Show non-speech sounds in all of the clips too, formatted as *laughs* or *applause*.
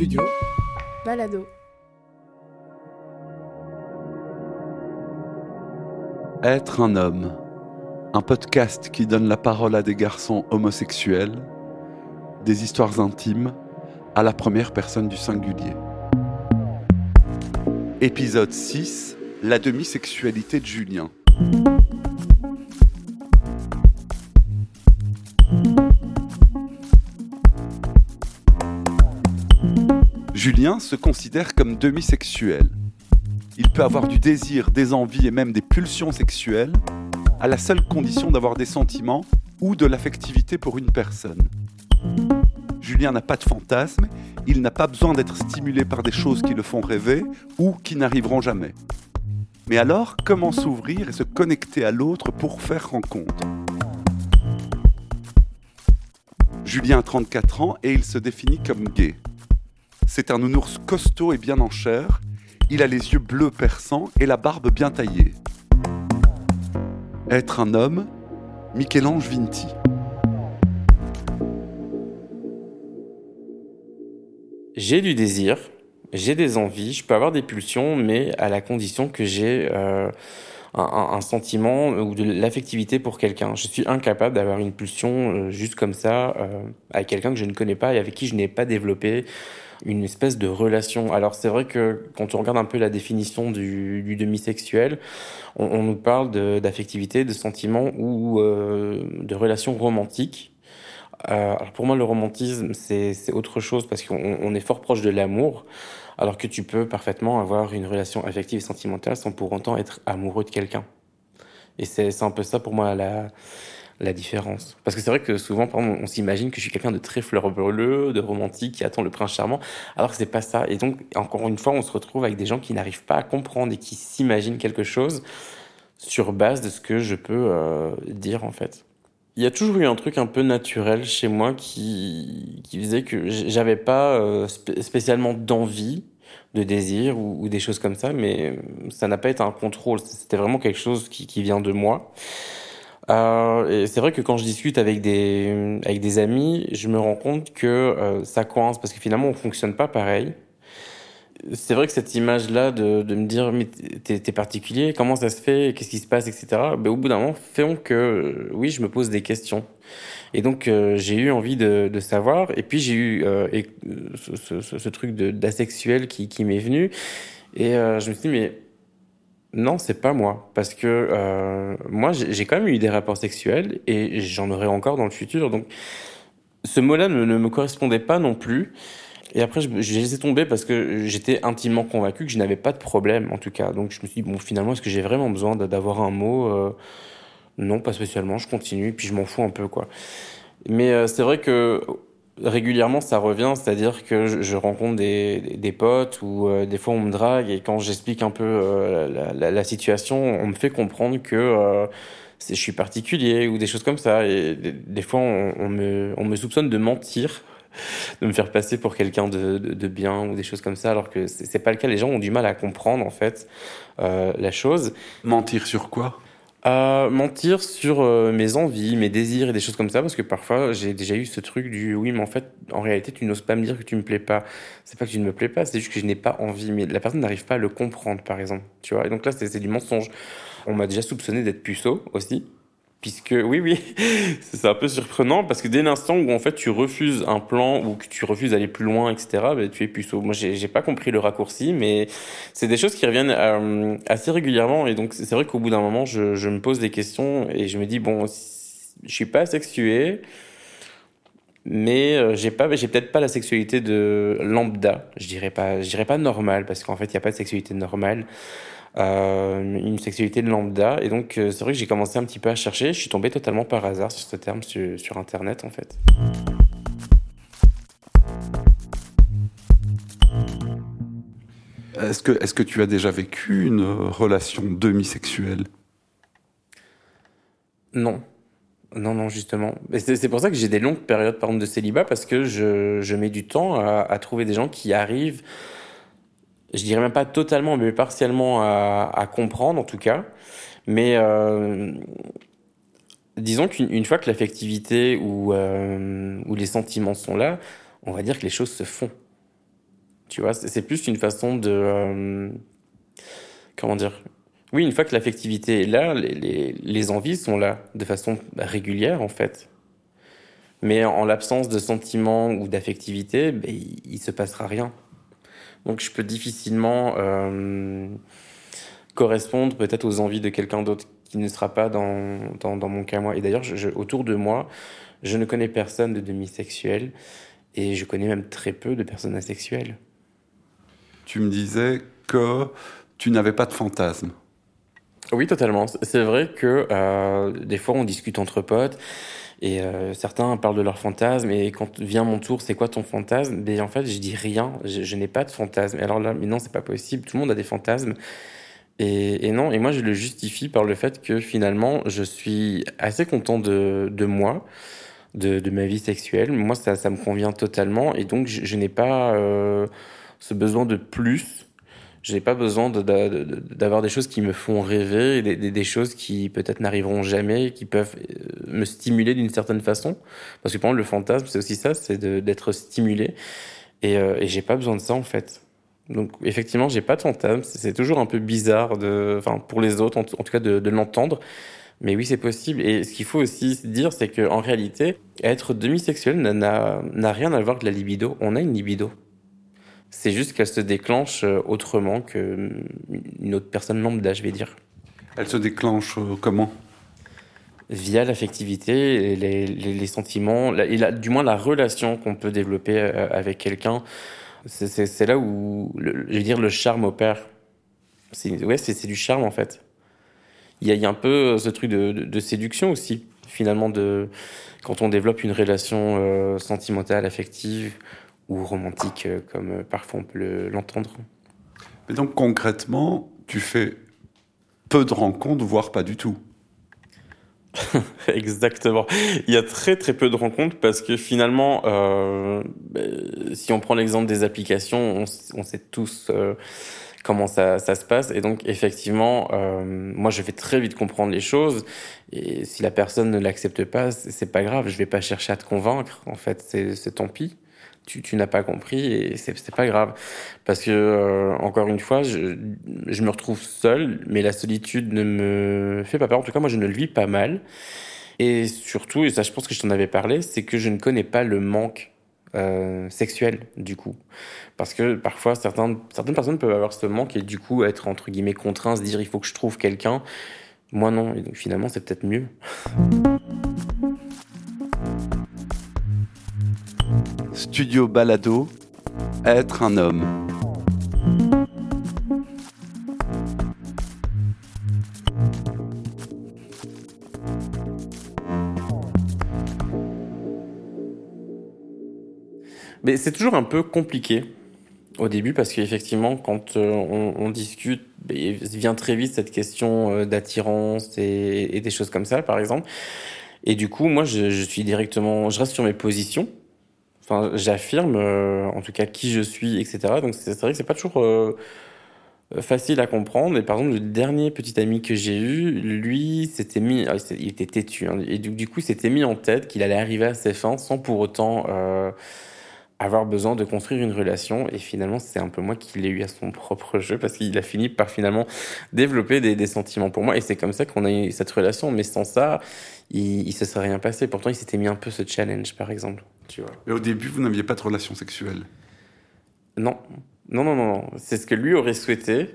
Studio. Balado. Être un homme. Un podcast qui donne la parole à des garçons homosexuels, des histoires intimes, à la première personne du singulier. Épisode 6. La demi-sexualité de Julien. Julien se considère comme demi-sexuel. Il peut avoir du désir, des envies et même des pulsions sexuelles, à la seule condition d'avoir des sentiments ou de l'affectivité pour une personne. Julien n'a pas de fantasme, il n'a pas besoin d'être stimulé par des choses qui le font rêver ou qui n'arriveront jamais. Mais alors, comment s'ouvrir et se connecter à l'autre pour faire rencontre? Julien a 34 ans et il se définit comme gay. C'est un nounours costaud et bien en chair. Il a les yeux bleus perçants et la barbe bien taillée. Être un homme, Michel-Ange Vinti. J'ai du désir, j'ai des envies, je peux avoir des pulsions, mais à la condition que j'ai euh, un, sentiment ou de l'affectivité pour quelqu'un. Je suis incapable d'avoir une pulsion euh, juste comme ça euh, avec quelqu'un que je ne connais pas et avec qui je n'ai pas développé une espèce de relation. Alors c'est vrai que quand on regarde un peu la définition du, du demi-sexuel, on, on, nous parle d'affectivité, de, de, sentiments ou euh, de relations romantiques. Euh, alors pour moi, le romantisme, c'est autre chose parce qu'on on est fort proche de l'amour, alors que tu peux parfaitement avoir une relation affective et sentimentale sans pour autant être amoureux de quelqu'un. Et c'est un peu ça pour moi la, la différence. Parce que c'est vrai que souvent, on s'imagine que je suis quelqu'un de très fleur bleue, de romantique, qui attend le prince charmant, alors que c'est pas ça. Et donc, encore une fois, on se retrouve avec des gens qui n'arrivent pas à comprendre et qui s'imaginent quelque chose sur base de ce que je peux euh, dire, en fait. Il y a toujours eu un truc un peu naturel chez moi qui, qui faisait que j'avais pas euh, spécialement d'envie, de désir ou, des choses comme ça, mais ça n'a pas été un contrôle. C'était vraiment quelque chose qui vient de moi. Euh, c'est vrai que quand je discute avec des, avec des amis, je me rends compte que euh, ça coince parce que finalement on fonctionne pas pareil. C'est vrai que cette image-là de, de me dire mais t'es es particulier, comment ça se fait, qu'est-ce qui se passe, etc. Ben, au bout d'un moment, font que euh, oui, je me pose des questions. Et donc euh, j'ai eu envie de, de, savoir. Et puis j'ai eu euh, et, ce, ce, ce, truc d'asexuel qui, qui m'est venu. Et je me suis dit mais non, c'est pas moi. Parce que euh, moi, j'ai quand même eu des rapports sexuels et j'en aurai encore dans le futur. Donc, ce mot-là ne, me correspondait pas non plus. Et après, je, je laissé tomber parce que j'étais intimement convaincu que je n'avais pas de problème, en tout cas. Donc, je me suis dit, bon, finalement, est-ce que j'ai vraiment besoin d'avoir un mot euh, Non, pas spécialement. Je continue, puis je m'en fous un peu, quoi. Mais euh, c'est vrai que régulièrement ça revient, c'est-à-dire que je, rencontre des, des potes ou euh, des fois on me drague et quand j'explique un peu euh, la, situation, on me fait comprendre que euh, je suis particulier ou des choses comme ça. Et des, fois on, me, on me soupçonne de mentir, de me faire passer pour quelqu'un de, de, de, bien ou des choses comme ça, alors que c'est pas le cas. Les gens ont du mal à comprendre en fait la chose. Mentir sur quoi? À mentir sur euh, mes envies, mes désirs et des choses comme ça, parce que parfois j'ai déjà eu ce truc du oui, mais en fait, en réalité, tu n'oses pas me dire que tu me plais pas. C'est pas que tu ne me plais pas, c'est juste que je n'ai pas envie, mais la personne n'arrive pas à le comprendre, par exemple. Tu vois, et donc là, c'est du mensonge. On m'a déjà soupçonné d'être puceau aussi, Puisque, oui, oui, *laughs* c'est un peu surprenant parce que dès l'instant où en fait tu refuses un plan ou que tu refuses d'aller plus loin, etc., ben, tu es puceau. Moi, j'ai pas compris le raccourci, mais c'est des choses qui reviennent euh, assez régulièrement. Et donc, c'est vrai qu'au bout d'un moment, je, je, me pose des questions et je me dis, bon, je suis pas sexué, mais euh, j'ai pas, j'ai peut-être pas la sexualité de lambda. Je dirais pas, je dirais pas normal parce qu'en fait, il n'y a pas de sexualité normale une sexualité de lambda. Et donc, euh, c'est vrai que j'ai commencé un petit peu à chercher. Je suis tombé totalement par hasard sur ce terme sur, sur Internet, en fait. Est-ce que, est que tu as déjà vécu une relation demi-sexuelle? Non. Non, non, justement. C'est pour ça que j'ai des longues périodes, par exemple, de célibat, parce que je, je mets du temps à, à trouver des gens qui arrivent je dirais même pas totalement, mais partiellement à, comprendre en tout cas. Mais euh, disons qu'une fois que l'affectivité ou, euh, ou les sentiments sont là, on va dire que les choses se font. Tu vois, c'est plus une façon de... Euh, comment dire? Oui, une fois que l'affectivité est là, les, envies sont là, de façon régulière en fait. Mais en, l'absence de sentiments ou d'affectivité, ben, il, ne se passera rien. Donc je peux difficilement euh, correspondre peut-être aux envies de quelqu'un d'autre qui ne sera pas dans, dans, dans mon cas moi. Et d'ailleurs, autour de moi, je ne connais personne de demisexuel et je connais même très peu de personnes asexuelles tu me disais que tu n'avais pas de fantasme. Oui, totalement. C'est vrai que euh, des fois, on discute entre potes et euh, certains parlent de leur fantasme. Et quand vient mon tour, c'est quoi ton fantasme? Ben en fait, je dis rien. Je, n'ai pas de fantasme. Alors là, mais non, c'est pas possible. Tout le monde a des fantasmes. Et, et, non. Et moi, je le justifie par le fait que finalement, je suis assez content de, de moi. De, de, ma vie sexuelle. Moi, ça, ça me convient totalement. Et donc, je, je n'ai pas euh, ce besoin de plus. Je n'ai pas besoin d'avoir des choses qui me font rêver, des, choses qui peut-être n'arriveront jamais, qui peuvent euh, me stimuler d'une certaine façon. Parce que pour moi, le fantasme, c'est aussi ça, c'est d'être stimulé. Et, euh, et j'ai pas besoin de ça, en fait. Donc, effectivement, j'ai pas de fantasme. C'est toujours un peu bizarre, de, enfin, pour les autres, en, tout cas, de, l'entendre. Mais oui, c'est possible. Et ce qu'il faut aussi dire, c'est qu'en réalité, être demisexuel n'a rien à voir avec la libido. On a une libido. C'est juste qu'elle se déclenche euh, autrement qu'une autre personne lambda, je vais dire. Elle se déclenche euh, comment? Via l'affectivité, les, les, les, sentiments, la, et du moins la relation qu'on peut développer euh, avec quelqu'un. C'est là où, le, je vais dire, le charme opère. Ouais, c'est du charme en fait. Il y a, il y a un peu ce truc de, de, de, séduction aussi, finalement, de, quand on développe une relation euh, sentimentale, affective, ou romantique, euh, comme euh, parfois on peut l'entendre. Mais donc concrètement, tu fais peu de rencontres, voire pas du tout. *laughs* Exactement. Il y a très très peu de rencontres parce que finalement, euh, ben, si on prend l'exemple des applications, on, on sait tous euh, comment ça, ça, se passe. Et donc effectivement, euh, moi je vais très vite comprendre les choses. Et si la personne ne l'accepte pas, c'est pas grave. Je vais pas chercher à te convaincre. En fait, c'est tant pis tu, tu n'as pas compris et c'est pas grave. Parce que, euh, encore une fois, je, je, me retrouve seul, mais la solitude ne me fait pas peur. En tout cas, moi, je ne le vis pas mal. Et surtout, et ça, je pense que je t'en avais parlé, c'est que je ne connais pas le manque euh, sexuel, du coup. Parce que parfois, certains, certaines personnes peuvent avoir ce manque et du coup être, entre guillemets, contraints, se dire il faut que je trouve quelqu'un. Moi, non. Et donc, finalement, c'est peut-être mieux. Studio Balado, être un homme. Mais c'est toujours un peu compliqué au début parce qu'effectivement, quand euh, on, discute, il vient très vite cette question euh, d'attirance et, des choses comme ça, par exemple. Et du coup, moi, je suis directement, je reste sur mes positions J'affirme, euh, en tout cas, qui je suis, etc. Donc c'est vrai que c'est pas toujours euh, facile à comprendre. Et par exemple, le dernier petit ami que j'ai eu, lui, s'était mis, ah, il était têtu, hein, et du, du coup, s'était mis en tête qu'il allait arriver à ses fins sans pour autant euh, avoir besoin de construire une relation. Et finalement, c'est un peu moi qui l'ai eu à son propre jeu parce qu'il a fini par finalement développer des, des sentiments pour moi. Et c'est comme ça qu'on a eu cette relation. Mais sans ça, il, il se serait rien passé. Pourtant, il s'était mis un peu ce challenge, par exemple. Tu vois. Et au début, vous n'aviez pas de relation sexuelle? Non. Non, non, non, non. C'est ce que lui aurait souhaité.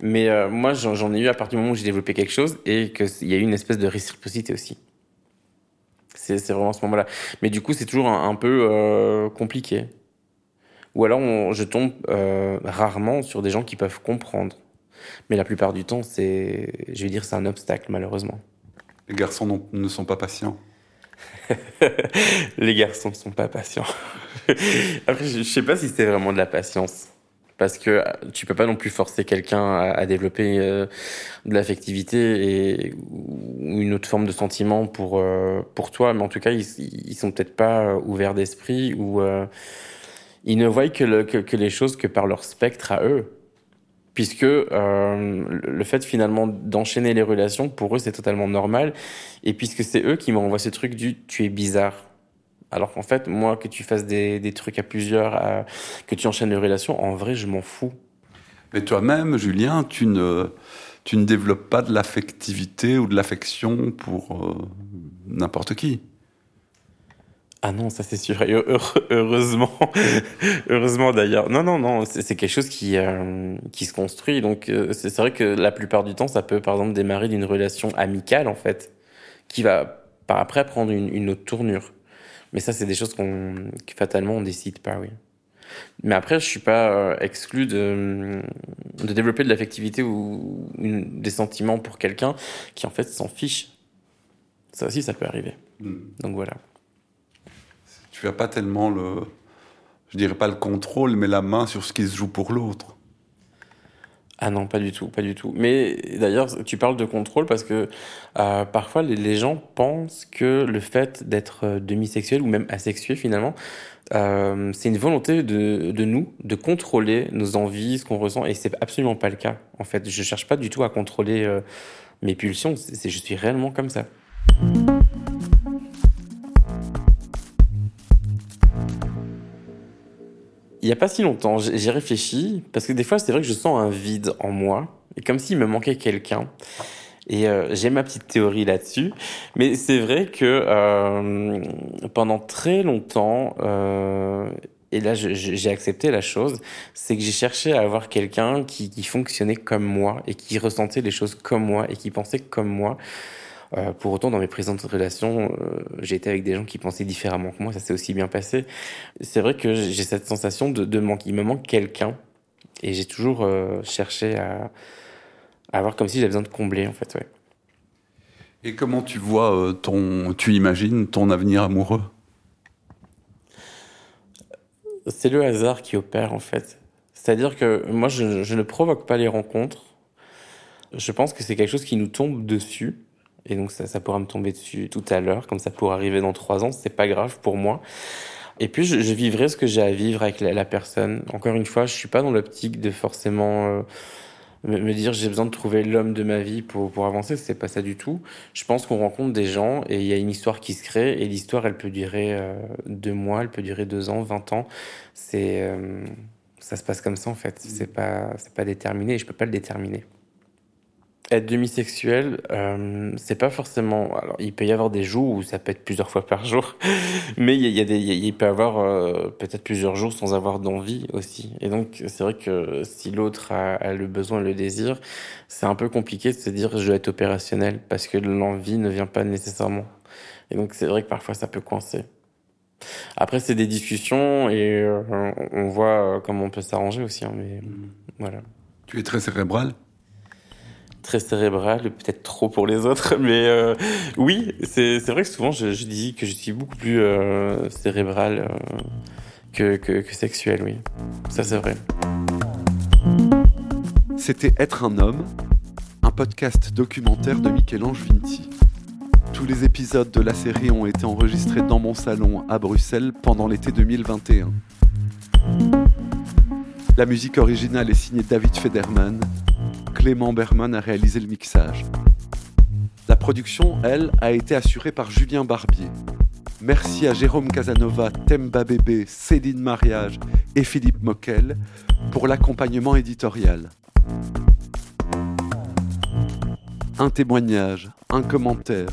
Mais euh, moi, j'en ai eu à partir du moment où j'ai développé quelque chose et qu'il y a eu une espèce de réciprocité aussi. C'est vraiment ce moment-là. Mais du coup, c'est toujours un, un peu euh, compliqué. Ou alors, on, je tombe euh, rarement sur des gens qui peuvent comprendre. Mais la plupart du temps, c'est, je vais dire, c'est un obstacle, malheureusement. Les garçons non, ne sont pas patients. *laughs* les garçons ne sont pas patients. *laughs* Après, je, je sais pas si c'est vraiment de la patience. Parce que tu peux pas non plus forcer quelqu'un à, développer euh, de l'affectivité et ou une autre forme de sentiment pour euh, pour toi, mais en tout cas ils, ils sont peut-être pas ouverts d'esprit ou euh, ils ne voient que, le, que, les choses que par leur spectre à eux puisque euh, le fait finalement d'enchaîner les relations, pour eux, c'est totalement normal. Et puisque c'est eux qui m'envoient ce truc du tu es bizarre. Alors qu'en fait, moi, que tu fasses des, des trucs à plusieurs, que tu enchaînes les relations, en vrai, je m'en fous. Mais toi-même, Julien, tu ne, tu ne développes pas de l'affectivité ou de l'affection pour euh, n'importe qui. Ah non, ça c'est sûr. heureusement, *laughs* heureusement d'ailleurs. Non, non, non, c'est quelque chose qui euh, qui se construit. Donc euh, c'est vrai que la plupart du temps, ça peut par exemple démarrer d'une relation amicale en fait, qui va par après prendre une, une autre tournure. Mais ça, c'est des choses qu'on que fatalement on décide pas, oui. Mais après, je suis pas euh, exclu de, de développer de l'affectivité ou des sentiments pour quelqu'un qui en fait s'en fiche. Ça aussi, ça peut arriver. Hmm. Donc voilà tu n'as pas tellement le, je dirais pas le contrôle, mais la main sur ce qui se joue pour l'autre. Ah non, pas du tout, pas du tout. Mais d'ailleurs, tu parles de contrôle parce que euh, parfois les, gens pensent que le fait d'être euh, demi-sexuel ou même asexué finalement, euh, c'est une volonté de, de, nous de contrôler nos envies, ce qu'on ressent, et c'est absolument pas le cas. En fait, je cherche pas du tout à contrôler mes pulsions. C'est je suis réellement comme ça. Il n'y a pas si longtemps, j'ai réfléchi, parce que des fois, c'est vrai que je sens un vide en moi, et comme s'il me manquait quelqu'un. Et euh, j'ai ma petite théorie là-dessus. Mais c'est vrai que euh, pendant très longtemps, euh, et là j'ai accepté la chose, c'est que j'ai cherché à avoir quelqu'un qui, qui fonctionnait comme moi, et qui ressentait les choses comme moi, et qui pensait comme moi. Euh, pour autant, dans mes présentes relations, euh, j'ai été avec des gens qui pensaient différemment que moi. Ça s'est aussi bien passé. C'est vrai que j'ai cette sensation de, de manque. Il me manque quelqu'un. Et j'ai toujours euh, cherché à, à avoir comme si j'avais besoin de combler, en fait. Ouais. Et comment tu vois ton, tu imagines ton avenir amoureux? C'est le hasard qui opère, en fait. C'est-à-dire que moi, je, je ne provoque pas les rencontres. Je pense que c'est quelque chose qui nous tombe dessus. Et donc ça, pourra me tomber dessus tout à l'heure, comme ça pourra arriver dans trois ans, c'est pas grave pour moi. Et puis je, je vivrai ce que j'ai à vivre avec la, personne. Encore une fois, je suis pas dans l'optique de forcément euh, me, dire j'ai besoin de trouver l'homme de ma vie pour, pour avancer, c'est pas ça du tout. Je pense qu'on rencontre des gens et il y a une histoire qui se crée et l'histoire elle peut durer euh, deux mois, elle peut durer deux ans, vingt ans. C'est euh, ça se passe comme ça en fait. C'est pas c'est pas déterminé et je peux pas le déterminer. Être demisexuel, euh, c'est pas forcément. Alors, il peut y avoir des jours où ça peut être plusieurs fois par jour, *laughs* mais il y a, des, il peut y avoir euh, peut-être plusieurs jours sans avoir d'envie aussi. Et donc, c'est vrai que si l'autre a, a, le besoin, le désir, c'est un peu compliqué de se dire je dois être opérationnel parce que l'envie ne vient pas nécessairement. Et donc, c'est vrai que parfois ça peut coincer. Après, c'est des discussions et euh, on voit comment on peut s'arranger aussi. Hein, mais mmh. voilà. Tu es très cérébral? Très cérébral, peut-être trop pour les autres, *laughs* mais euh, oui, c'est vrai que souvent je, dis que je suis beaucoup plus euh, cérébral euh, que, que, que, sexuel, oui. Ça c'est vrai. C'était Être un homme, un podcast documentaire de Michel-Ange Vinti. Tous les épisodes de la série ont été enregistrés dans mon salon à Bruxelles pendant l'été 2021. La musique originale est signée David Federman Clément Berman a réalisé le mixage. La production, elle, a été assurée par Julien Barbier. Merci à Jérôme Casanova, Temba Bébé, Céline Mariage et Philippe Moquel pour l'accompagnement éditorial. Un témoignage, un commentaire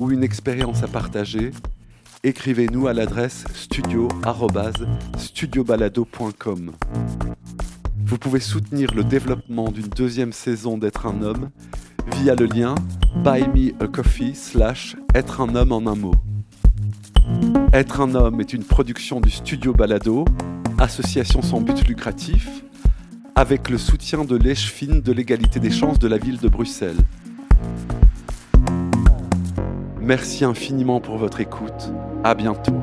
ou une expérience à partager, écrivez-nous à l'adresse studio-studiobalado.com. Vous pouvez soutenir le développement d'une deuxième saison d'être un homme via le lien buy me a coffee slash être un homme en un mot. Être un homme est une production du studio Balado, association sans but lucratif, avec le soutien de l'Èche-Fine de l'égalité des chances de la ville de Bruxelles. Merci infiniment pour votre écoute. À bientôt.